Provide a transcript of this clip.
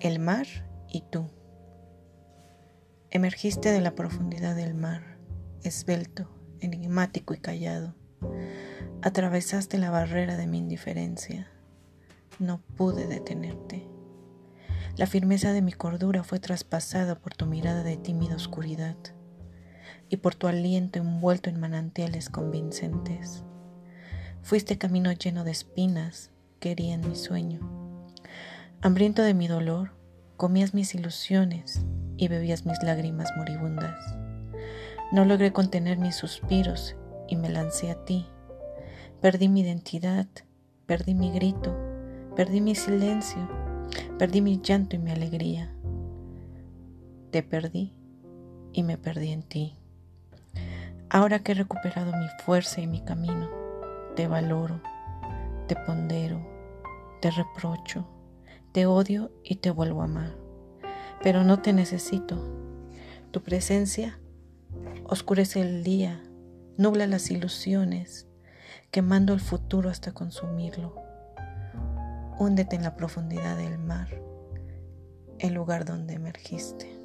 El mar y tú. Emergiste de la profundidad del mar, esbelto, enigmático y callado. Atravesaste la barrera de mi indiferencia. No pude detenerte. La firmeza de mi cordura fue traspasada por tu mirada de tímida oscuridad y por tu aliento envuelto en manantiales convincentes. Fuiste camino lleno de espinas que herían mi sueño Hambriento de mi dolor, comías mis ilusiones y bebías mis lágrimas moribundas. No logré contener mis suspiros y me lancé a ti. Perdí mi identidad, perdí mi grito, perdí mi silencio, perdí mi llanto y mi alegría. Te perdí y me perdí en ti. Ahora que he recuperado mi fuerza y mi camino, te valoro, te pondero, te reprocho te odio y te vuelvo a amar, pero no te necesito. Tu presencia oscurece el día, nubla las ilusiones, quemando el futuro hasta consumirlo. Húndete en la profundidad del mar, el lugar donde emergiste.